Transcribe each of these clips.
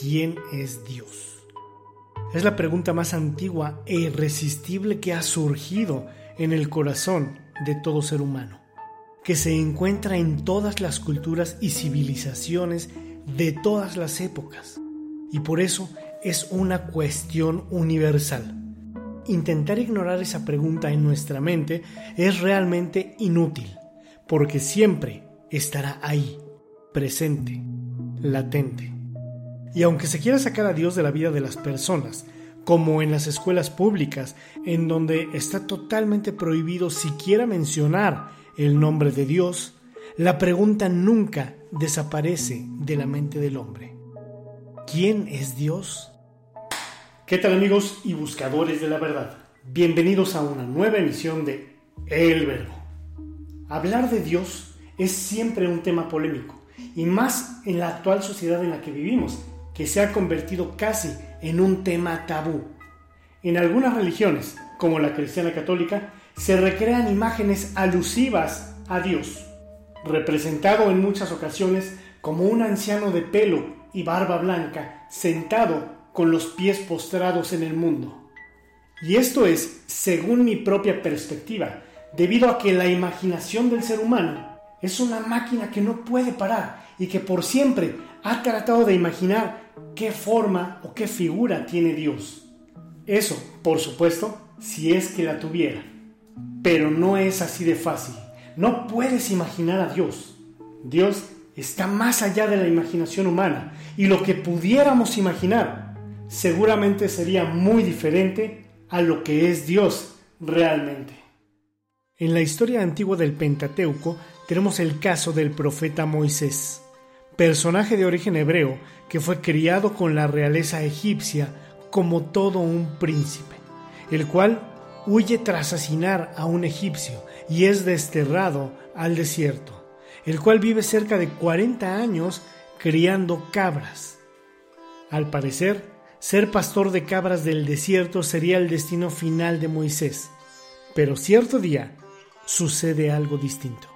Quién es Dios. Es la pregunta más antigua e irresistible que ha surgido en el corazón de todo ser humano, que se encuentra en todas las culturas y civilizaciones de todas las épocas, y por eso es una cuestión universal. Intentar ignorar esa pregunta en nuestra mente es realmente inútil, porque siempre estará ahí, presente latente. Y aunque se quiera sacar a Dios de la vida de las personas, como en las escuelas públicas, en donde está totalmente prohibido siquiera mencionar el nombre de Dios, la pregunta nunca desaparece de la mente del hombre. ¿Quién es Dios? ¿Qué tal amigos y buscadores de la verdad? Bienvenidos a una nueva emisión de El Verbo. Hablar de Dios es siempre un tema polémico y más en la actual sociedad en la que vivimos, que se ha convertido casi en un tema tabú. En algunas religiones, como la cristiana católica, se recrean imágenes alusivas a Dios, representado en muchas ocasiones como un anciano de pelo y barba blanca, sentado con los pies postrados en el mundo. Y esto es, según mi propia perspectiva, debido a que la imaginación del ser humano es una máquina que no puede parar y que por siempre ha tratado de imaginar qué forma o qué figura tiene Dios. Eso, por supuesto, si es que la tuviera. Pero no es así de fácil. No puedes imaginar a Dios. Dios está más allá de la imaginación humana y lo que pudiéramos imaginar seguramente sería muy diferente a lo que es Dios realmente. En la historia antigua del Pentateuco tenemos el caso del profeta Moisés, personaje de origen hebreo que fue criado con la realeza egipcia como todo un príncipe, el cual huye tras asesinar a un egipcio y es desterrado al desierto, el cual vive cerca de 40 años criando cabras. Al parecer, ser pastor de cabras del desierto sería el destino final de Moisés, pero cierto día sucede algo distinto.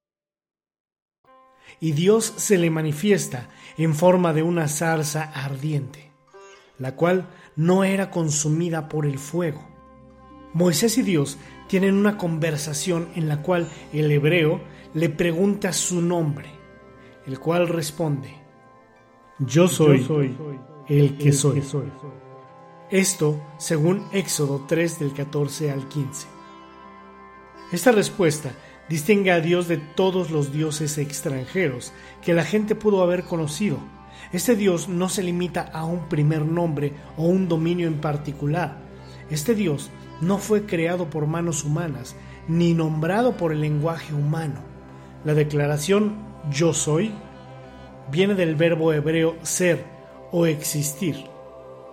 y Dios se le manifiesta en forma de una zarza ardiente, la cual no era consumida por el fuego. Moisés y Dios tienen una conversación en la cual el hebreo le pregunta su nombre, el cual responde, Yo soy, el que soy. Esto según Éxodo 3 del 14 al 15. Esta respuesta distingue a Dios de todos los dioses extranjeros que la gente pudo haber conocido. Este Dios no se limita a un primer nombre o un dominio en particular. Este Dios no fue creado por manos humanas ni nombrado por el lenguaje humano. La declaración yo soy viene del verbo hebreo ser o existir.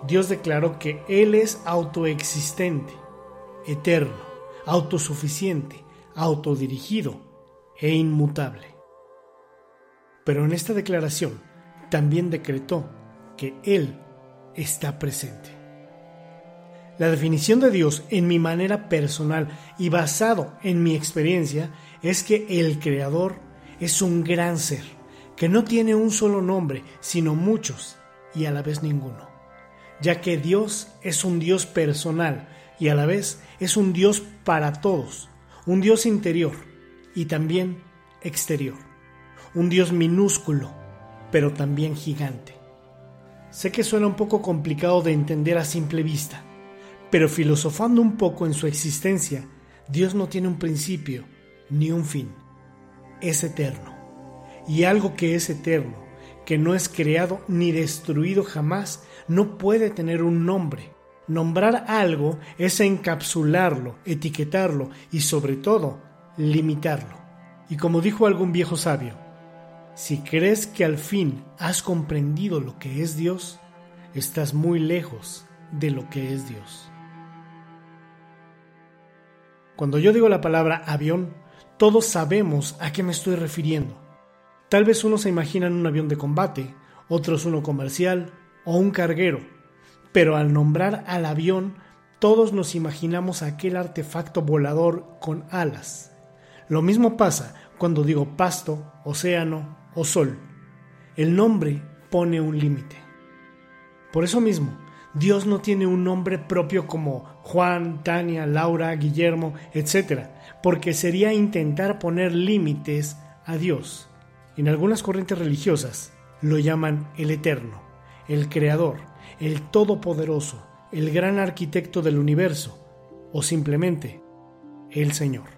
Dios declaró que Él es autoexistente, eterno, autosuficiente, autodirigido e inmutable. Pero en esta declaración también decretó que Él está presente. La definición de Dios en mi manera personal y basado en mi experiencia es que el Creador es un gran ser, que no tiene un solo nombre, sino muchos, y a la vez ninguno, ya que Dios es un Dios personal y a la vez es un Dios para todos, un Dios interior y también exterior, un Dios minúsculo, pero también gigante. Sé que suena un poco complicado de entender a simple vista, pero filosofando un poco en su existencia, Dios no tiene un principio ni un fin. Es eterno. Y algo que es eterno, que no es creado ni destruido jamás, no puede tener un nombre. Nombrar algo es encapsularlo, etiquetarlo y sobre todo limitarlo. Y como dijo algún viejo sabio, si crees que al fin has comprendido lo que es Dios, estás muy lejos de lo que es Dios. Cuando yo digo la palabra avión, todos sabemos a qué me estoy refiriendo. Tal vez unos se imaginan un avión de combate, otros uno comercial o un carguero, pero al nombrar al avión, todos nos imaginamos aquel artefacto volador con alas. Lo mismo pasa cuando digo pasto, océano o sol. El nombre pone un límite. Por eso mismo, Dios no tiene un nombre propio como Juan, Tania, Laura, Guillermo, etc., porque sería intentar poner límites a Dios. En algunas corrientes religiosas lo llaman el Eterno, el Creador, el Todopoderoso, el gran arquitecto del universo, o simplemente el Señor.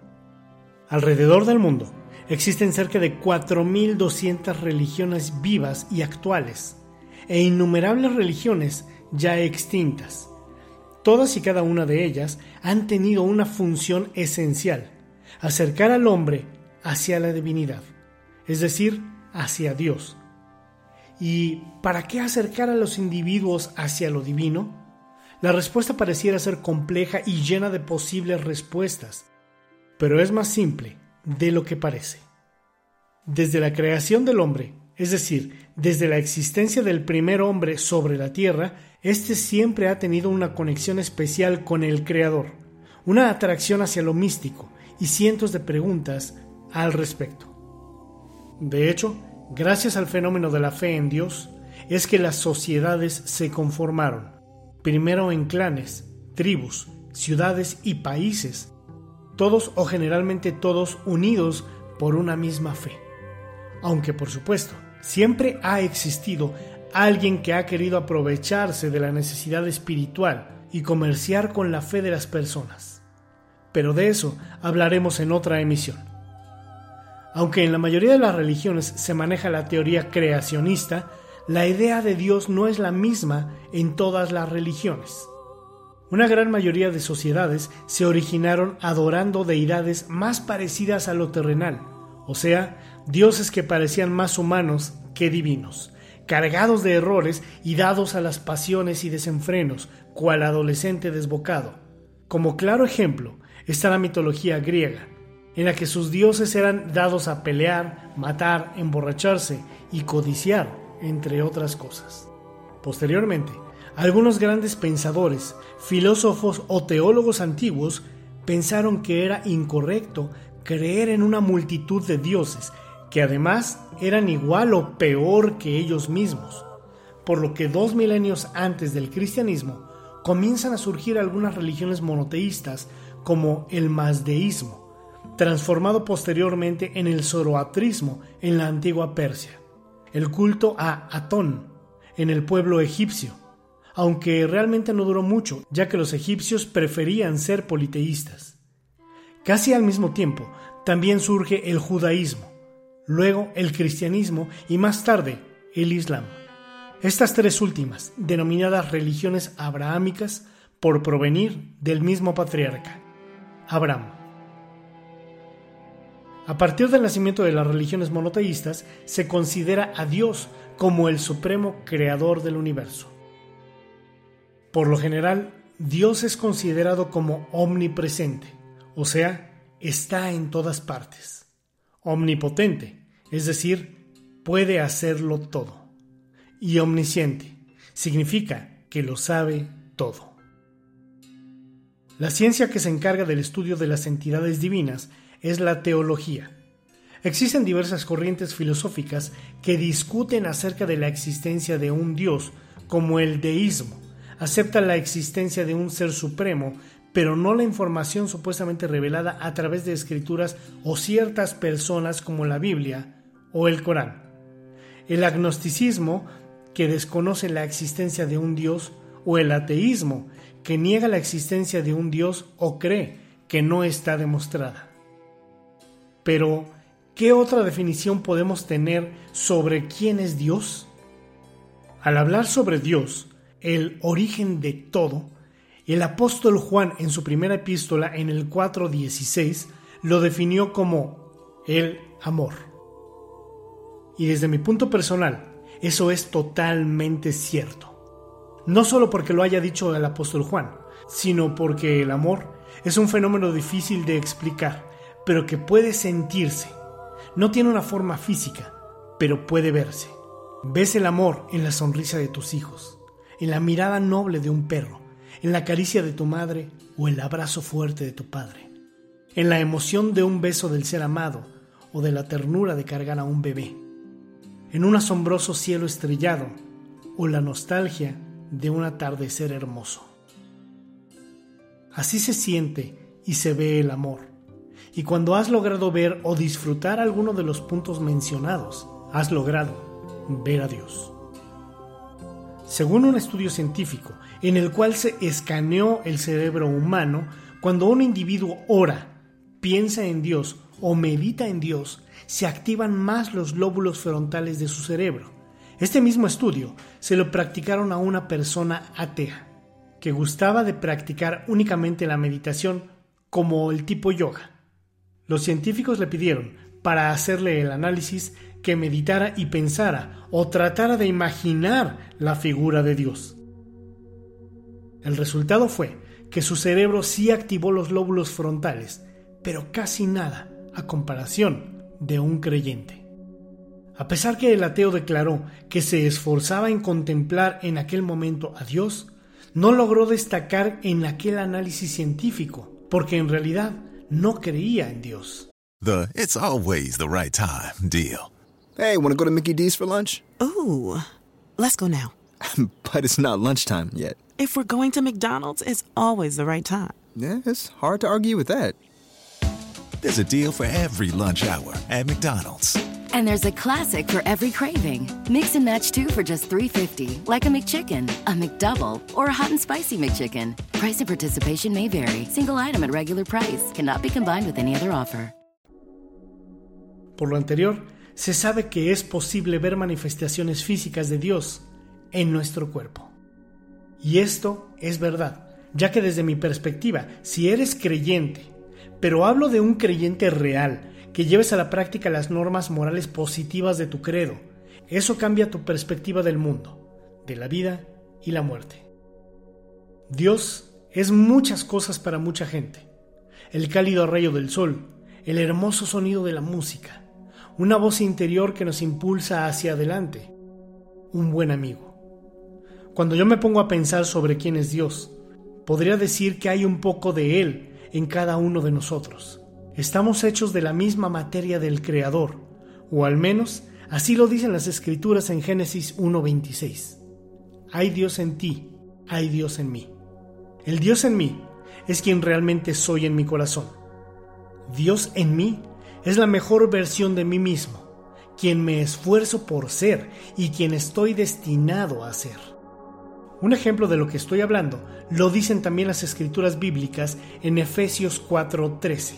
Alrededor del mundo existen cerca de 4.200 religiones vivas y actuales, e innumerables religiones ya extintas. Todas y cada una de ellas han tenido una función esencial, acercar al hombre hacia la divinidad, es decir, hacia Dios. ¿Y para qué acercar a los individuos hacia lo divino? La respuesta pareciera ser compleja y llena de posibles respuestas, pero es más simple de lo que parece. Desde la creación del hombre, es decir, desde la existencia del primer hombre sobre la tierra, éste siempre ha tenido una conexión especial con el Creador, una atracción hacia lo místico y cientos de preguntas al respecto. De hecho, gracias al fenómeno de la fe en Dios, es que las sociedades se conformaron, primero en clanes, tribus, ciudades y países, todos o generalmente todos unidos por una misma fe. Aunque por supuesto, Siempre ha existido alguien que ha querido aprovecharse de la necesidad espiritual y comerciar con la fe de las personas. Pero de eso hablaremos en otra emisión. Aunque en la mayoría de las religiones se maneja la teoría creacionista, la idea de Dios no es la misma en todas las religiones. Una gran mayoría de sociedades se originaron adorando deidades más parecidas a lo terrenal, o sea, dioses que parecían más humanos que divinos, cargados de errores y dados a las pasiones y desenfrenos, cual adolescente desbocado. Como claro ejemplo está la mitología griega, en la que sus dioses eran dados a pelear, matar, emborracharse y codiciar, entre otras cosas. Posteriormente, algunos grandes pensadores, filósofos o teólogos antiguos pensaron que era incorrecto creer en una multitud de dioses que además eran igual o peor que ellos mismos, por lo que dos milenios antes del cristianismo comienzan a surgir algunas religiones monoteístas como el mazdeísmo, transformado posteriormente en el zoroatrismo en la antigua Persia, el culto a Atón en el pueblo egipcio, aunque realmente no duró mucho, ya que los egipcios preferían ser politeístas. Casi al mismo tiempo, también surge el judaísmo, luego el cristianismo y más tarde el islam. Estas tres últimas, denominadas religiones abrahámicas, por provenir del mismo patriarca, Abraham. A partir del nacimiento de las religiones monoteístas, se considera a Dios como el supremo creador del universo. Por lo general, Dios es considerado como omnipresente, o sea, está en todas partes. Omnipotente, es decir, puede hacerlo todo. Y omnisciente significa que lo sabe todo. La ciencia que se encarga del estudio de las entidades divinas es la teología. Existen diversas corrientes filosóficas que discuten acerca de la existencia de un Dios, como el deísmo. Aceptan la existencia de un ser supremo, pero no la información supuestamente revelada a través de escrituras o ciertas personas como la Biblia o el Corán. El agnosticismo, que desconoce la existencia de un Dios, o el ateísmo, que niega la existencia de un Dios o cree que no está demostrada. Pero, ¿qué otra definición podemos tener sobre quién es Dios? Al hablar sobre Dios, el origen de todo, el apóstol Juan en su primera epístola en el 4.16 lo definió como el amor. Y desde mi punto personal, eso es totalmente cierto. No solo porque lo haya dicho el apóstol Juan, sino porque el amor es un fenómeno difícil de explicar, pero que puede sentirse. No tiene una forma física, pero puede verse. Ves el amor en la sonrisa de tus hijos, en la mirada noble de un perro, en la caricia de tu madre o el abrazo fuerte de tu padre, en la emoción de un beso del ser amado o de la ternura de cargar a un bebé, en un asombroso cielo estrellado o la nostalgia de un atardecer hermoso. Así se siente y se ve el amor. Y cuando has logrado ver o disfrutar alguno de los puntos mencionados, has logrado ver a Dios. Según un estudio científico en el cual se escaneó el cerebro humano, cuando un individuo ora, piensa en Dios o medita en Dios, se activan más los lóbulos frontales de su cerebro. Este mismo estudio se lo practicaron a una persona atea, que gustaba de practicar únicamente la meditación como el tipo yoga. Los científicos le pidieron, para hacerle el análisis, que meditara y pensara o tratara de imaginar la figura de Dios. El resultado fue que su cerebro sí activó los lóbulos frontales, pero casi nada a comparación de un creyente. A pesar que el ateo declaró que se esforzaba en contemplar en aquel momento a Dios, no logró destacar en aquel análisis científico, porque en realidad no creía en Dios. The it's always the right time deal. Hey, want to go to Mickey D's for lunch? Ooh, let's go now. but it's not lunchtime yet. If we're going to McDonald's, it's always the right time. Yeah, it's hard to argue with that. There's a deal for every lunch hour at McDonald's. And there's a classic for every craving. Mix and match two for just $3.50, like a McChicken, a McDouble, or a hot and spicy McChicken. Price and participation may vary. Single item at regular price cannot be combined with any other offer. Por lo anterior, se sabe que es posible ver manifestaciones físicas de Dios en nuestro cuerpo. Y esto es verdad, ya que desde mi perspectiva, si eres creyente, pero hablo de un creyente real, que lleves a la práctica las normas morales positivas de tu credo, eso cambia tu perspectiva del mundo, de la vida y la muerte. Dios es muchas cosas para mucha gente. El cálido rayo del sol, el hermoso sonido de la música, una voz interior que nos impulsa hacia adelante, un buen amigo. Cuando yo me pongo a pensar sobre quién es Dios, podría decir que hay un poco de Él en cada uno de nosotros. Estamos hechos de la misma materia del Creador, o al menos así lo dicen las Escrituras en Génesis 1.26. Hay Dios en ti, hay Dios en mí. El Dios en mí es quien realmente soy en mi corazón. Dios en mí es la mejor versión de mí mismo, quien me esfuerzo por ser y quien estoy destinado a ser. Un ejemplo de lo que estoy hablando lo dicen también las escrituras bíblicas en Efesios 4:13.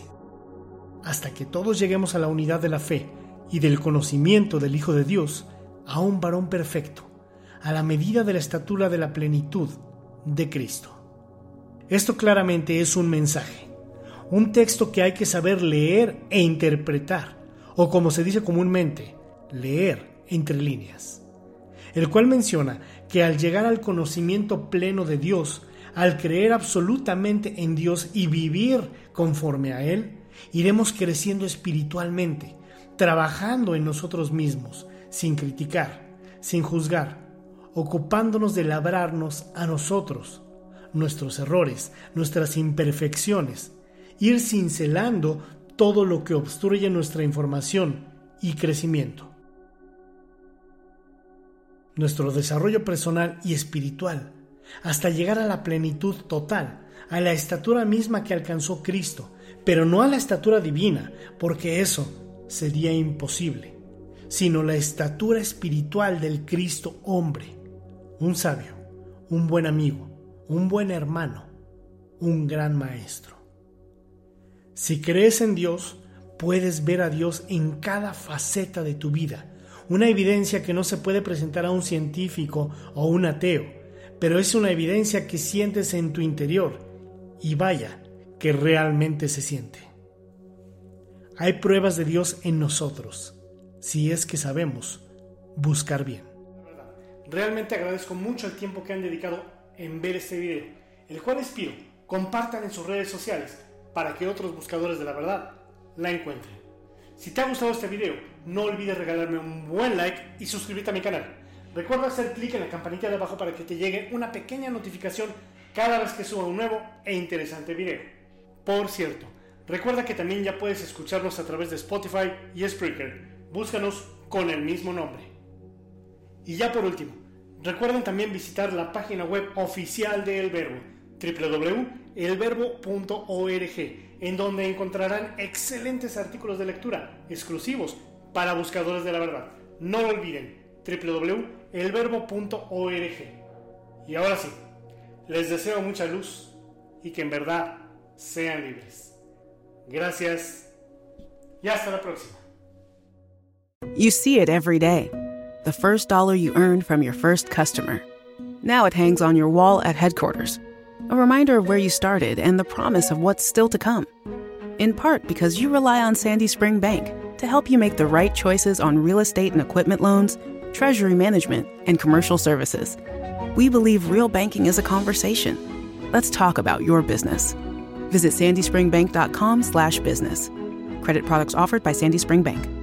Hasta que todos lleguemos a la unidad de la fe y del conocimiento del Hijo de Dios, a un varón perfecto, a la medida de la estatura de la plenitud de Cristo. Esto claramente es un mensaje un texto que hay que saber leer e interpretar, o como se dice comúnmente, leer entre líneas, el cual menciona que al llegar al conocimiento pleno de Dios, al creer absolutamente en Dios y vivir conforme a Él, iremos creciendo espiritualmente, trabajando en nosotros mismos, sin criticar, sin juzgar, ocupándonos de labrarnos a nosotros, nuestros errores, nuestras imperfecciones, ir cincelando todo lo que obstruye nuestra información y crecimiento. Nuestro desarrollo personal y espiritual, hasta llegar a la plenitud total, a la estatura misma que alcanzó Cristo, pero no a la estatura divina, porque eso sería imposible, sino la estatura espiritual del Cristo hombre, un sabio, un buen amigo, un buen hermano, un gran maestro. Si crees en Dios, puedes ver a Dios en cada faceta de tu vida, una evidencia que no se puede presentar a un científico o un ateo, pero es una evidencia que sientes en tu interior, y vaya, que realmente se siente. Hay pruebas de Dios en nosotros, si es que sabemos buscar bien. Realmente agradezco mucho el tiempo que han dedicado en ver este video, el cual les pido compartan en sus redes sociales para que otros buscadores de la verdad la encuentren. Si te ha gustado este video, no olvides regalarme un buen like y suscribirte a mi canal. Recuerda hacer clic en la campanita de abajo para que te llegue una pequeña notificación cada vez que suba un nuevo e interesante video. Por cierto, recuerda que también ya puedes escucharnos a través de Spotify y Spreaker. Búscanos con el mismo nombre. Y ya por último, recuerden también visitar la página web oficial de El Verbo, www.elverbo.org, en donde encontrarán excelentes artículos de lectura exclusivos para buscadores de la verdad. No lo olviden, www.elverbo.org. Y ahora sí, les deseo mucha luz y que en verdad sean libres. Gracias y hasta la próxima. You see it every day. The first dollar you earned from your first customer. Now it hangs on your wall at headquarters. A reminder of where you started and the promise of what's still to come. In part because you rely on Sandy Spring Bank to help you make the right choices on real estate and equipment loans, treasury management, and commercial services. We believe real banking is a conversation. Let's talk about your business. Visit sandyspringbank.com/business. Credit products offered by Sandy Spring Bank.